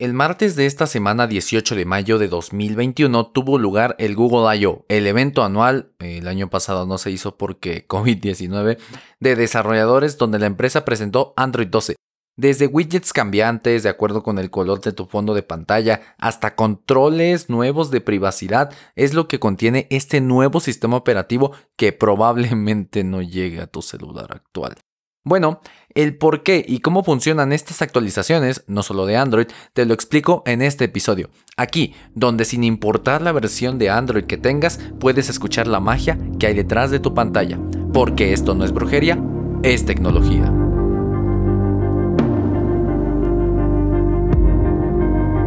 El martes de esta semana 18 de mayo de 2021 tuvo lugar el Google I.O., el evento anual, el año pasado no se hizo porque COVID-19, de desarrolladores donde la empresa presentó Android 12. Desde widgets cambiantes de acuerdo con el color de tu fondo de pantalla hasta controles nuevos de privacidad es lo que contiene este nuevo sistema operativo que probablemente no llegue a tu celular actual. Bueno, el por qué y cómo funcionan estas actualizaciones, no solo de Android, te lo explico en este episodio. Aquí, donde sin importar la versión de Android que tengas, puedes escuchar la magia que hay detrás de tu pantalla. Porque esto no es brujería, es tecnología.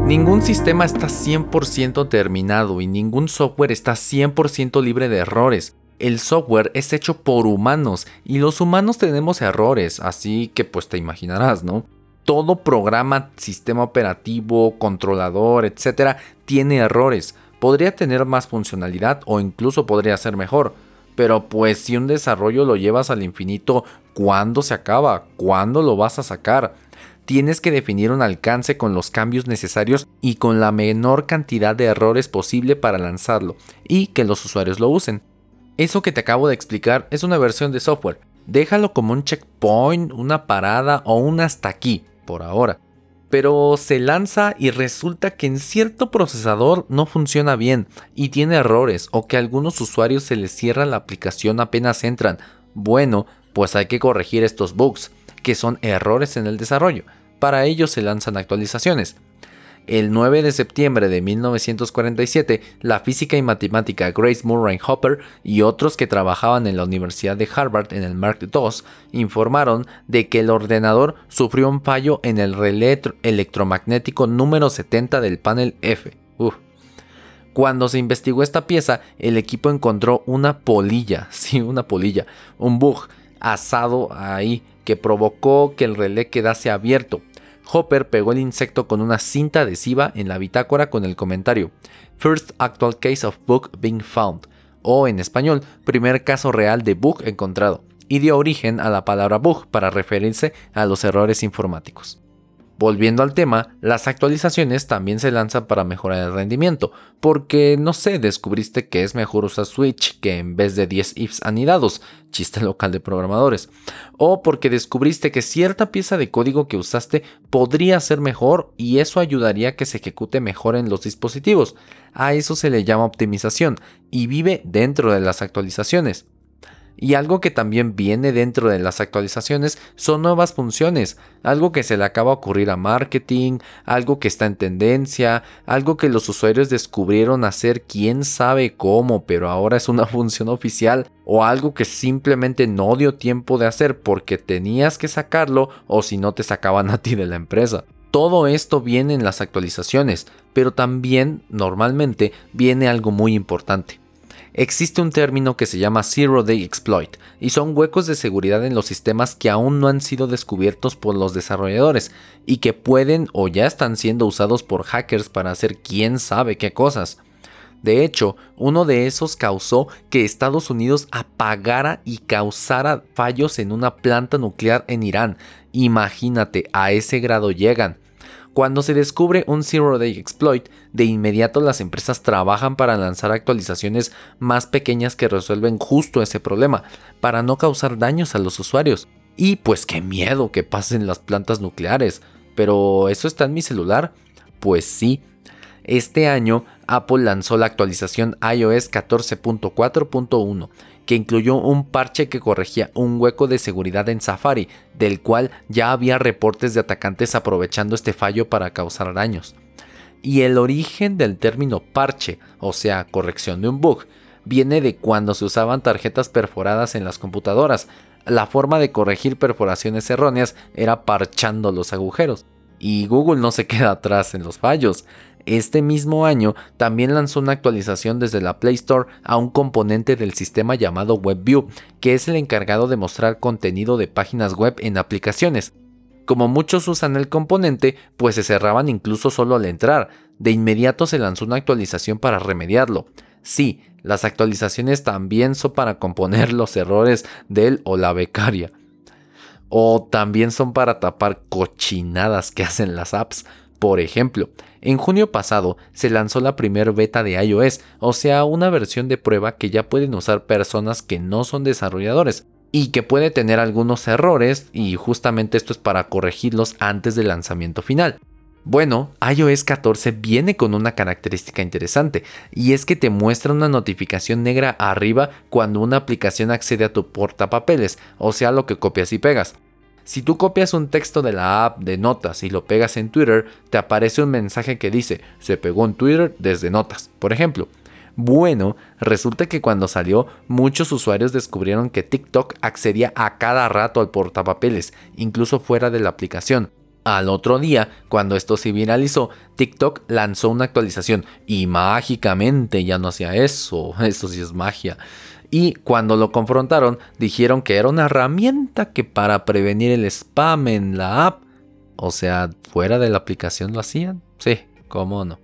Ningún sistema está 100% terminado y ningún software está 100% libre de errores el software es hecho por humanos y los humanos tenemos errores, así que pues te imaginarás, ¿no? Todo programa, sistema operativo, controlador, etcétera, tiene errores. Podría tener más funcionalidad o incluso podría ser mejor. Pero pues si un desarrollo lo llevas al infinito, ¿cuándo se acaba? ¿Cuándo lo vas a sacar? Tienes que definir un alcance con los cambios necesarios y con la menor cantidad de errores posible para lanzarlo y que los usuarios lo usen. Eso que te acabo de explicar es una versión de software. Déjalo como un checkpoint, una parada o un hasta aquí, por ahora. Pero se lanza y resulta que en cierto procesador no funciona bien y tiene errores o que a algunos usuarios se les cierra la aplicación apenas entran. Bueno, pues hay que corregir estos bugs, que son errores en el desarrollo. Para ello se lanzan actualizaciones. El 9 de septiembre de 1947, la física y matemática Grace Murray Hopper y otros que trabajaban en la Universidad de Harvard en el Mark II informaron de que el ordenador sufrió un fallo en el relé electromagnético número 70 del panel F. Cuando se investigó esta pieza, el equipo encontró una polilla, sí, una polilla, un bug asado ahí que provocó que el relé quedase abierto Hopper pegó el insecto con una cinta adhesiva en la bitácora con el comentario First Actual Case of Bug Being Found, o en español, primer caso real de bug encontrado, y dio origen a la palabra bug para referirse a los errores informáticos. Volviendo al tema, las actualizaciones también se lanzan para mejorar el rendimiento, porque no sé, descubriste que es mejor usar Switch que en vez de 10 ifs anidados, chiste local de programadores, o porque descubriste que cierta pieza de código que usaste podría ser mejor y eso ayudaría a que se ejecute mejor en los dispositivos. A eso se le llama optimización y vive dentro de las actualizaciones. Y algo que también viene dentro de las actualizaciones son nuevas funciones, algo que se le acaba de ocurrir a marketing, algo que está en tendencia, algo que los usuarios descubrieron hacer quién sabe cómo, pero ahora es una función oficial, o algo que simplemente no dio tiempo de hacer porque tenías que sacarlo o si no te sacaban a ti de la empresa. Todo esto viene en las actualizaciones, pero también normalmente viene algo muy importante existe un término que se llama Zero Day Exploit y son huecos de seguridad en los sistemas que aún no han sido descubiertos por los desarrolladores y que pueden o ya están siendo usados por hackers para hacer quién sabe qué cosas. De hecho, uno de esos causó que Estados Unidos apagara y causara fallos en una planta nuclear en Irán. Imagínate, a ese grado llegan. Cuando se descubre un Zero Day Exploit, de inmediato las empresas trabajan para lanzar actualizaciones más pequeñas que resuelven justo ese problema, para no causar daños a los usuarios. Y pues qué miedo que pasen las plantas nucleares. Pero ¿eso está en mi celular? Pues sí. Este año Apple lanzó la actualización iOS 14.4.1 que incluyó un parche que corregía un hueco de seguridad en Safari, del cual ya había reportes de atacantes aprovechando este fallo para causar daños. Y el origen del término parche, o sea, corrección de un bug, viene de cuando se usaban tarjetas perforadas en las computadoras. La forma de corregir perforaciones erróneas era parchando los agujeros. Y Google no se queda atrás en los fallos. Este mismo año también lanzó una actualización desde la Play Store a un componente del sistema llamado WebView, que es el encargado de mostrar contenido de páginas web en aplicaciones. Como muchos usan el componente, pues se cerraban incluso solo al entrar. De inmediato se lanzó una actualización para remediarlo. Sí, las actualizaciones también son para componer los errores del o la becaria. O también son para tapar cochinadas que hacen las apps Por ejemplo, en junio pasado se lanzó la primera beta de iOS, o sea, una versión de prueba que ya pueden usar personas que no son desarrolladores y que puede tener algunos errores y justamente esto es para corregirlos antes del lanzamiento final. Bueno, iOS 14 viene con una característica interesante y es que te muestra una notificación negra arriba cuando una aplicación accede a tu portapapeles, o sea, lo que copias y pegas. Si tú copias un texto de la app de notas y lo pegas en Twitter, te aparece un mensaje que dice, se pegó en Twitter desde notas, por ejemplo. Bueno, resulta que cuando salió, muchos usuarios descubrieron que TikTok accedía a cada rato al portapapeles, incluso fuera de la aplicación. Al otro día, cuando esto se viralizó, TikTok lanzó una actualización y mágicamente ya no hacía eso, eso sí es magia y cuando lo confrontaron dijeron que era una herramienta que para prevenir el spam en la app, o sea, fuera de la aplicación lo hacían. Sí, cómo no.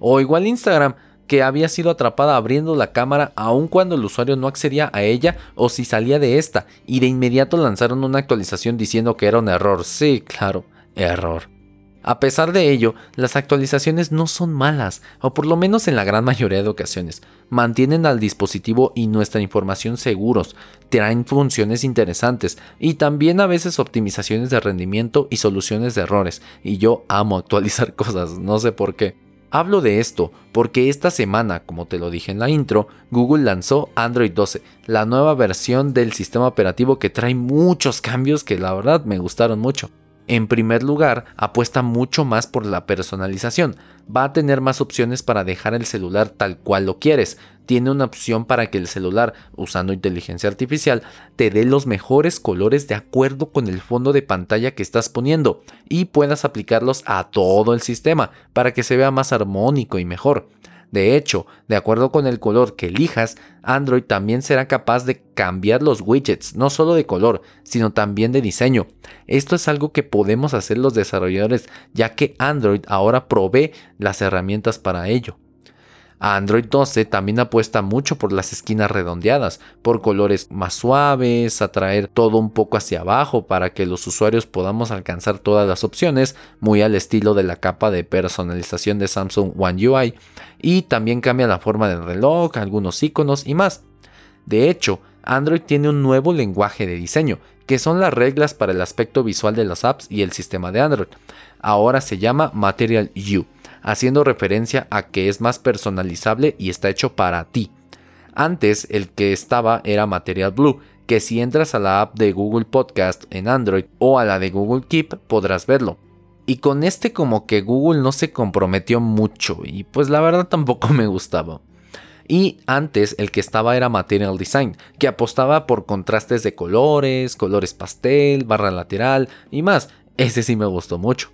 O igual Instagram, que había sido atrapada abriendo la cámara aun cuando el usuario no accedía a ella o si salía de esta, y de inmediato lanzaron una actualización diciendo que era un error. Sí, claro, error. A pesar de ello, las actualizaciones no son malas, o por lo menos en la gran mayoría de ocasiones. Mantienen al dispositivo y nuestra información seguros, traen funciones interesantes y también a veces optimizaciones de rendimiento y soluciones de errores. Y yo amo actualizar cosas, no sé por qué. Hablo de esto porque esta semana, como te lo dije en la intro, Google lanzó Android 12, la nueva versión del sistema operativo que trae muchos cambios que la verdad me gustaron mucho. En primer lugar, apuesta mucho más por la personalización. Va a tener más opciones para dejar el celular tal cual lo quieres. Tiene una opción para que el celular, usando inteligencia artificial, te dé los mejores colores de acuerdo con el fondo de pantalla que estás poniendo y puedas aplicarlos a todo el sistema para que se vea más armónico y mejor. De hecho, de acuerdo con el color que elijas, Android también será capaz de cambiar los widgets, no solo de color, sino también de diseño. Esto es algo que podemos hacer los desarrolladores, ya que Android ahora provee las herramientas para ello. Android 12 también apuesta mucho por las esquinas redondeadas, por colores más suaves, atraer todo un poco hacia abajo para que los usuarios podamos alcanzar todas las opciones, muy al estilo de la capa de personalización de Samsung One UI, y también cambia la forma del reloj, algunos iconos y más. De hecho, Android tiene un nuevo lenguaje de diseño, que son las reglas para el aspecto visual de las apps y el sistema de Android. Ahora se llama Material U haciendo referencia a que es más personalizable y está hecho para ti. Antes el que estaba era Material Blue, que si entras a la app de Google Podcast en Android o a la de Google Keep podrás verlo. Y con este como que Google no se comprometió mucho y pues la verdad tampoco me gustaba. Y antes el que estaba era Material Design, que apostaba por contrastes de colores, colores pastel, barra lateral y más. Ese sí me gustó mucho.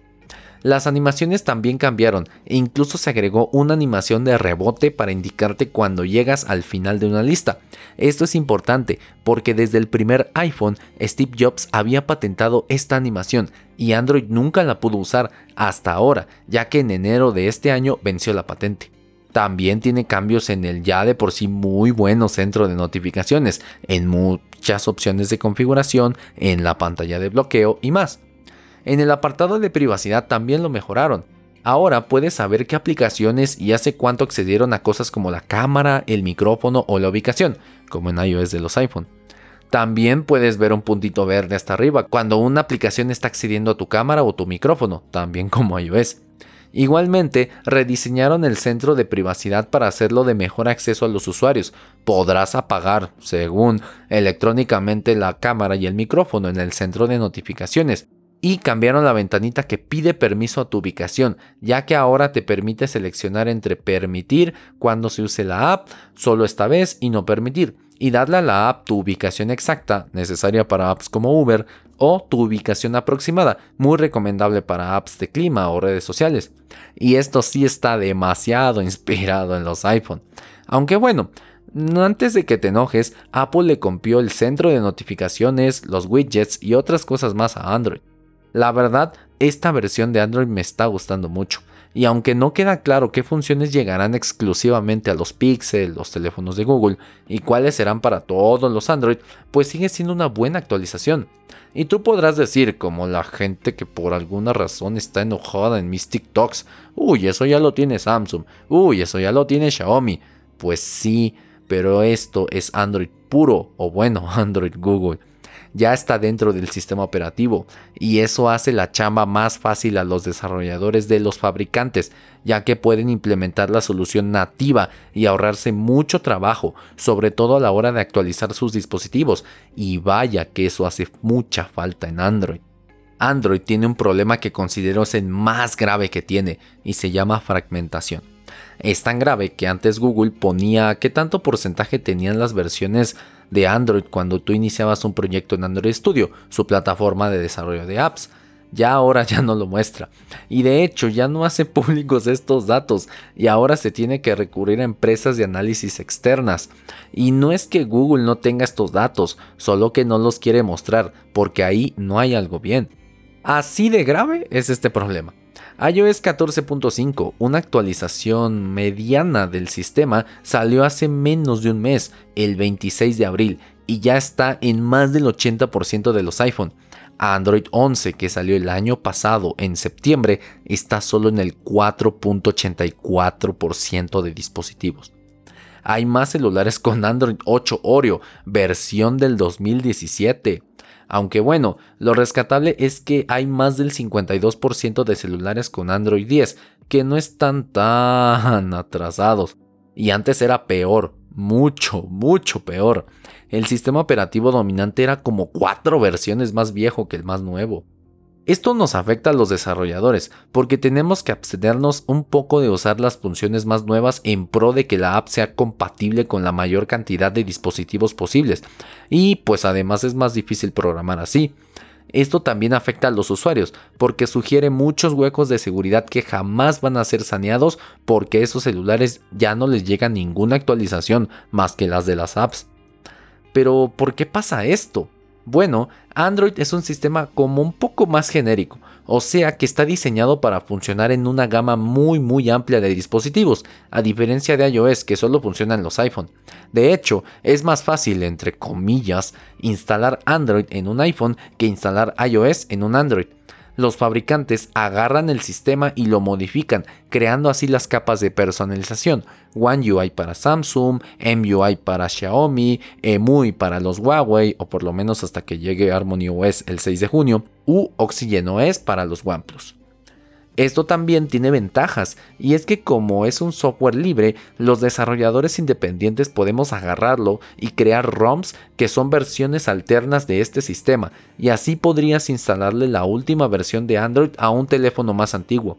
Las animaciones también cambiaron e incluso se agregó una animación de rebote para indicarte cuando llegas al final de una lista. Esto es importante porque desde el primer iPhone Steve Jobs había patentado esta animación y Android nunca la pudo usar hasta ahora, ya que en enero de este año venció la patente. También tiene cambios en el ya de por sí muy bueno centro de notificaciones, en muchas opciones de configuración, en la pantalla de bloqueo y más. En el apartado de privacidad también lo mejoraron. Ahora puedes saber qué aplicaciones y hace cuánto accedieron a cosas como la cámara, el micrófono o la ubicación, como en iOS de los iPhone. También puedes ver un puntito verde hasta arriba cuando una aplicación está accediendo a tu cámara o tu micrófono, también como iOS. Igualmente, rediseñaron el centro de privacidad para hacerlo de mejor acceso a los usuarios. Podrás apagar, según electrónicamente, la cámara y el micrófono en el centro de notificaciones, y cambiaron la ventanita que pide permiso a tu ubicación, ya que ahora te permite seleccionar entre permitir cuando se use la app, solo esta vez y no permitir, y darle a la app tu ubicación exacta, necesaria para apps como Uber, o tu ubicación aproximada, muy recomendable para apps de clima o redes sociales. Y esto sí está demasiado inspirado en los iPhone. Aunque bueno, antes de que te enojes, Apple le compió el centro de notificaciones, los widgets y otras cosas más a Android. La verdad, esta versión de Android me está gustando mucho. Y aunque no queda claro qué funciones llegarán exclusivamente a los Pixel, los teléfonos de Google, y cuáles serán para todos los Android, pues sigue siendo una buena actualización. Y tú podrás decir, como la gente que por alguna razón está enojada en mis TikToks, uy, eso ya lo tiene Samsung, uy, eso ya lo tiene Xiaomi. Pues sí, pero esto es Android puro, o bueno, Android Google ya está dentro del sistema operativo y eso hace la chamba más fácil a los desarrolladores de los fabricantes, ya que pueden implementar la solución nativa y ahorrarse mucho trabajo, sobre todo a la hora de actualizar sus dispositivos, y vaya que eso hace mucha falta en Android. Android tiene un problema que considero es el más grave que tiene y se llama fragmentación. Es tan grave que antes Google ponía qué tanto porcentaje tenían las versiones de Android cuando tú iniciabas un proyecto en Android Studio, su plataforma de desarrollo de apps. Ya ahora ya no lo muestra. Y de hecho ya no hace públicos estos datos y ahora se tiene que recurrir a empresas de análisis externas. Y no es que Google no tenga estos datos, solo que no los quiere mostrar porque ahí no hay algo bien. Así de grave es este problema iOS 14.5, una actualización mediana del sistema, salió hace menos de un mes, el 26 de abril, y ya está en más del 80% de los iPhone. Android 11, que salió el año pasado en septiembre, está solo en el 4.84% de dispositivos. Hay más celulares con Android 8 Oreo, versión del 2017. Aunque bueno, lo rescatable es que hay más del 52% de celulares con Android 10, que no están tan atrasados. Y antes era peor, mucho, mucho peor. El sistema operativo dominante era como cuatro versiones más viejo que el más nuevo. Esto nos afecta a los desarrolladores porque tenemos que abstenernos un poco de usar las funciones más nuevas en pro de que la app sea compatible con la mayor cantidad de dispositivos posibles y pues además es más difícil programar así. Esto también afecta a los usuarios porque sugiere muchos huecos de seguridad que jamás van a ser saneados porque esos celulares ya no les llega ninguna actualización más que las de las apps. Pero ¿por qué pasa esto? Bueno, Android es un sistema como un poco más genérico, o sea que está diseñado para funcionar en una gama muy muy amplia de dispositivos, a diferencia de iOS que solo funciona en los iPhone. De hecho, es más fácil, entre comillas, instalar Android en un iPhone que instalar iOS en un Android los fabricantes agarran el sistema y lo modifican, creando así las capas de personalización. One UI para Samsung, MUI para Xiaomi, EMUI para los Huawei, o por lo menos hasta que llegue Harmony OS el 6 de junio, u Oxygen OS para los OnePlus. Esto también tiene ventajas, y es que como es un software libre, los desarrolladores independientes podemos agarrarlo y crear ROMs que son versiones alternas de este sistema, y así podrías instalarle la última versión de Android a un teléfono más antiguo.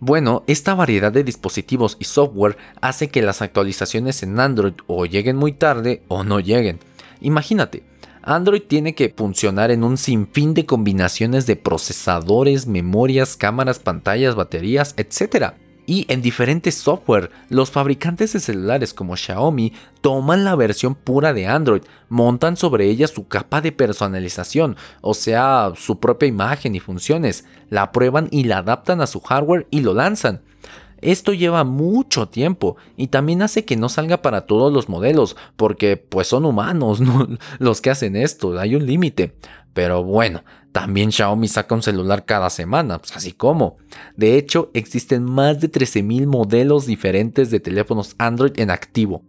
Bueno, esta variedad de dispositivos y software hace que las actualizaciones en Android o lleguen muy tarde o no lleguen. Imagínate, Android tiene que funcionar en un sinfín de combinaciones de procesadores, memorias, cámaras, pantallas, baterías, etc. Y en diferentes software, los fabricantes de celulares como Xiaomi toman la versión pura de Android, montan sobre ella su capa de personalización, o sea, su propia imagen y funciones, la prueban y la adaptan a su hardware y lo lanzan. Esto lleva mucho tiempo y también hace que no salga para todos los modelos, porque pues son humanos los que hacen esto, hay un límite. Pero bueno, también Xiaomi saca un celular cada semana, pues así como. De hecho, existen más de 13.000 modelos diferentes de teléfonos Android en activo.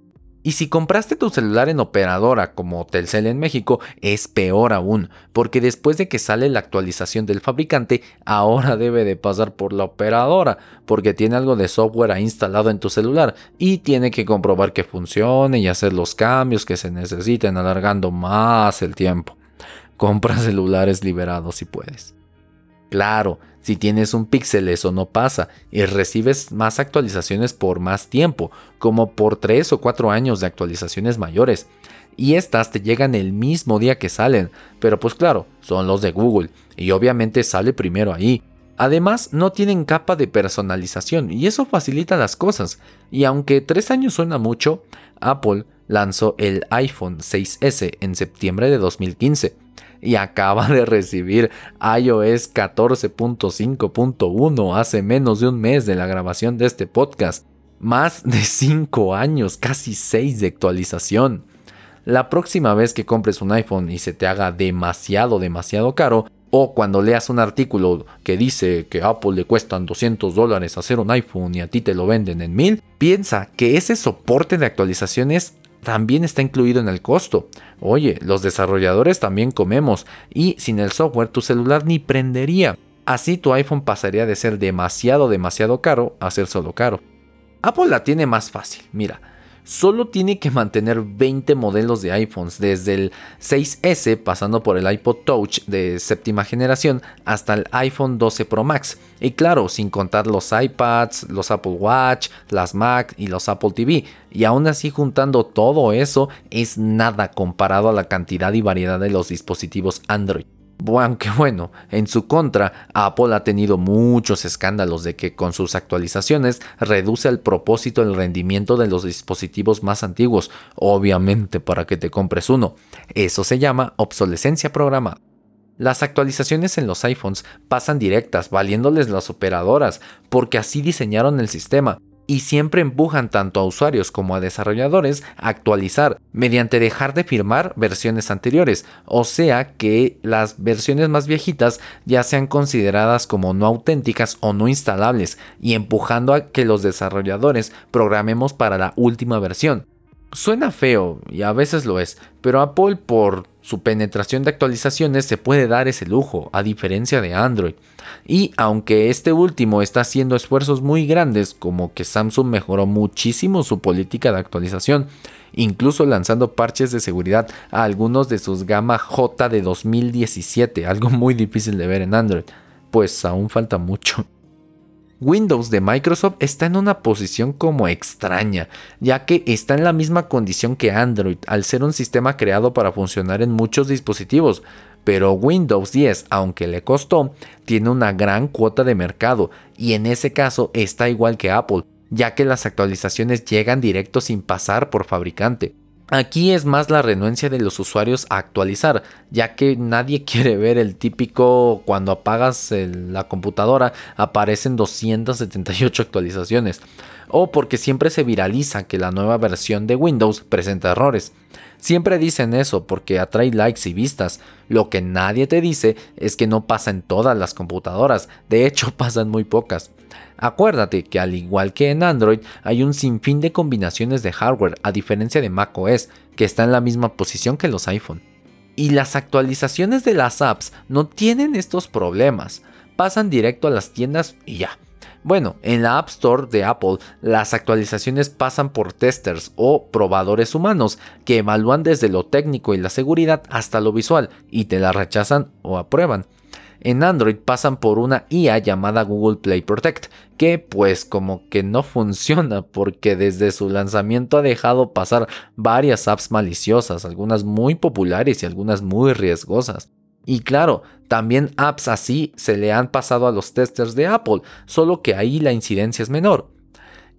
Y si compraste tu celular en operadora como Telcel en México, es peor aún, porque después de que sale la actualización del fabricante, ahora debe de pasar por la operadora, porque tiene algo de software instalado en tu celular y tiene que comprobar que funcione y hacer los cambios que se necesiten, alargando más el tiempo. Compra celulares liberados si puedes. Claro, si tienes un Pixel eso no pasa y recibes más actualizaciones por más tiempo, como por 3 o 4 años de actualizaciones mayores. Y estas te llegan el mismo día que salen, pero pues claro, son los de Google y obviamente sale primero ahí. Además, no tienen capa de personalización y eso facilita las cosas. Y aunque 3 años suena mucho, Apple lanzó el iPhone 6S en septiembre de 2015 y acaba de recibir iOS 14.5.1 hace menos de un mes de la grabación de este podcast. Más de 5 años, casi 6 de actualización. La próxima vez que compres un iPhone y se te haga demasiado, demasiado caro, o cuando leas un artículo que dice que Apple le cuestan 200 dólares hacer un iPhone y a ti te lo venden en 1000, piensa que ese soporte de actualizaciones también está incluido en el costo. Oye, los desarrolladores también comemos y sin el software tu celular ni prendería. Así tu iPhone pasaría de ser demasiado, demasiado caro a ser solo caro. Apple la tiene más fácil, mira solo tiene que mantener 20 modelos de iPhones, desde el 6S pasando por el iPod Touch de séptima generación hasta el iPhone 12 Pro Max. Y claro, sin contar los iPads, los Apple Watch, las Mac y los Apple TV. Y aún así juntando todo eso es nada comparado a la cantidad y variedad de los dispositivos Android. Aunque bueno, en su contra, Apple ha tenido muchos escándalos de que con sus actualizaciones reduce al propósito el rendimiento de los dispositivos más antiguos, obviamente para que te compres uno. Eso se llama obsolescencia programada. Las actualizaciones en los iPhones pasan directas, valiéndoles las operadoras, porque así diseñaron el sistema, y siempre empujan tanto a usuarios como a desarrolladores a actualizar mediante dejar de firmar versiones anteriores, o sea que las versiones más viejitas ya sean consideradas como no auténticas o no instalables y empujando a que los desarrolladores programemos para la última versión. Suena feo y a veces lo es, pero Apple por su penetración de actualizaciones se puede dar ese lujo, a diferencia de Android. Y aunque este último está haciendo esfuerzos muy grandes, como que Samsung mejoró muchísimo su política de actualización, incluso lanzando parches de seguridad a algunos de sus gama J de 2017, algo muy difícil de ver en Android, pues aún falta mucho. Windows de Microsoft está en una posición como extraña, ya que está en la misma condición que Android al ser un sistema creado para funcionar en muchos dispositivos, pero Windows 10, aunque le costó, tiene una gran cuota de mercado y en ese caso está igual que Apple, ya que las actualizaciones llegan directo sin pasar por fabricante. Aquí es más la renuencia de los usuarios a actualizar, ya que nadie quiere ver el típico cuando apagas la computadora aparecen 278 actualizaciones, o porque siempre se viraliza que la nueva versión de Windows presenta errores. Siempre dicen eso porque atrae likes y vistas. Lo que nadie te dice es que no pasa en todas las computadoras, de hecho pasan muy pocas. Acuérdate que al igual que en Android hay un sinfín de combinaciones de hardware a diferencia de macOS que está en la misma posición que los iPhone. Y las actualizaciones de las apps no tienen estos problemas, pasan directo a las tiendas y ya. Bueno, en la App Store de Apple las actualizaciones pasan por testers o probadores humanos que evalúan desde lo técnico y la seguridad hasta lo visual y te la rechazan o aprueban en Android pasan por una IA llamada Google Play Protect, que pues como que no funciona porque desde su lanzamiento ha dejado pasar varias apps maliciosas, algunas muy populares y algunas muy riesgosas. Y claro, también apps así se le han pasado a los testers de Apple, solo que ahí la incidencia es menor.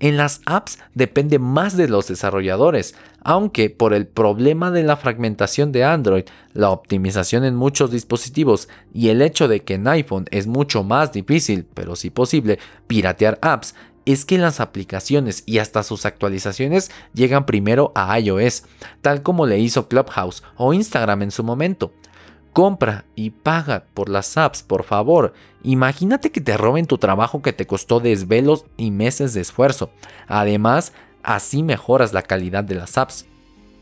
En las apps depende más de los desarrolladores, aunque por el problema de la fragmentación de Android, la optimización en muchos dispositivos y el hecho de que en iPhone es mucho más difícil, pero sí posible, piratear apps, es que las aplicaciones y hasta sus actualizaciones llegan primero a iOS, tal como le hizo Clubhouse o Instagram en su momento. Compra y paga por las apps, por favor. Imagínate que te roben tu trabajo que te costó desvelos y meses de esfuerzo. Además, así mejoras la calidad de las apps.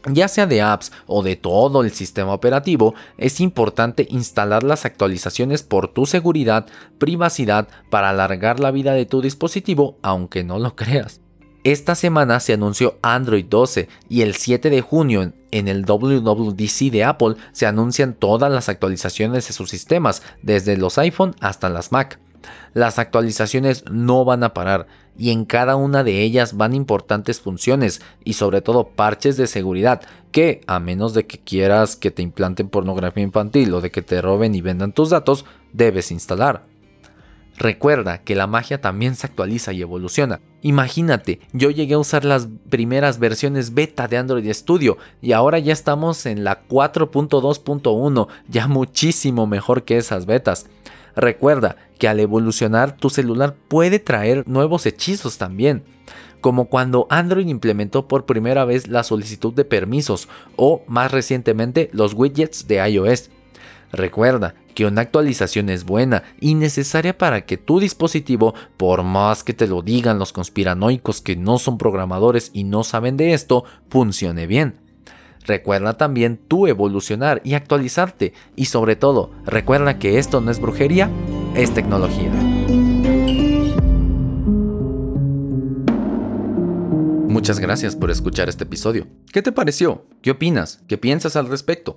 Ya sea de apps o de todo el sistema operativo, es importante instalar las actualizaciones por tu seguridad, privacidad, para alargar la vida de tu dispositivo, aunque no lo creas. Esta semana se anunció Android 12 y el 7 de junio en el WWDC de Apple se anuncian todas las actualizaciones de sus sistemas, desde los iPhone hasta las Mac. Las actualizaciones no van a parar y en cada una de ellas van importantes funciones y sobre todo parches de seguridad que, a menos de que quieras que te implanten pornografía infantil o de que te roben y vendan tus datos, debes instalar. Recuerda que la magia también se actualiza y evoluciona. Imagínate, yo llegué a usar las primeras versiones beta de Android Studio y ahora ya estamos en la 4.2.1, ya muchísimo mejor que esas betas. Recuerda que al evolucionar tu celular puede traer nuevos hechizos también, como cuando Android implementó por primera vez la solicitud de permisos o más recientemente los widgets de iOS. Recuerda que una actualización es buena y necesaria para que tu dispositivo, por más que te lo digan los conspiranoicos que no son programadores y no saben de esto, funcione bien. Recuerda también tú evolucionar y actualizarte y sobre todo, recuerda que esto no es brujería, es tecnología. Muchas gracias por escuchar este episodio. ¿Qué te pareció? ¿Qué opinas? ¿Qué piensas al respecto?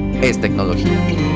es tecnología.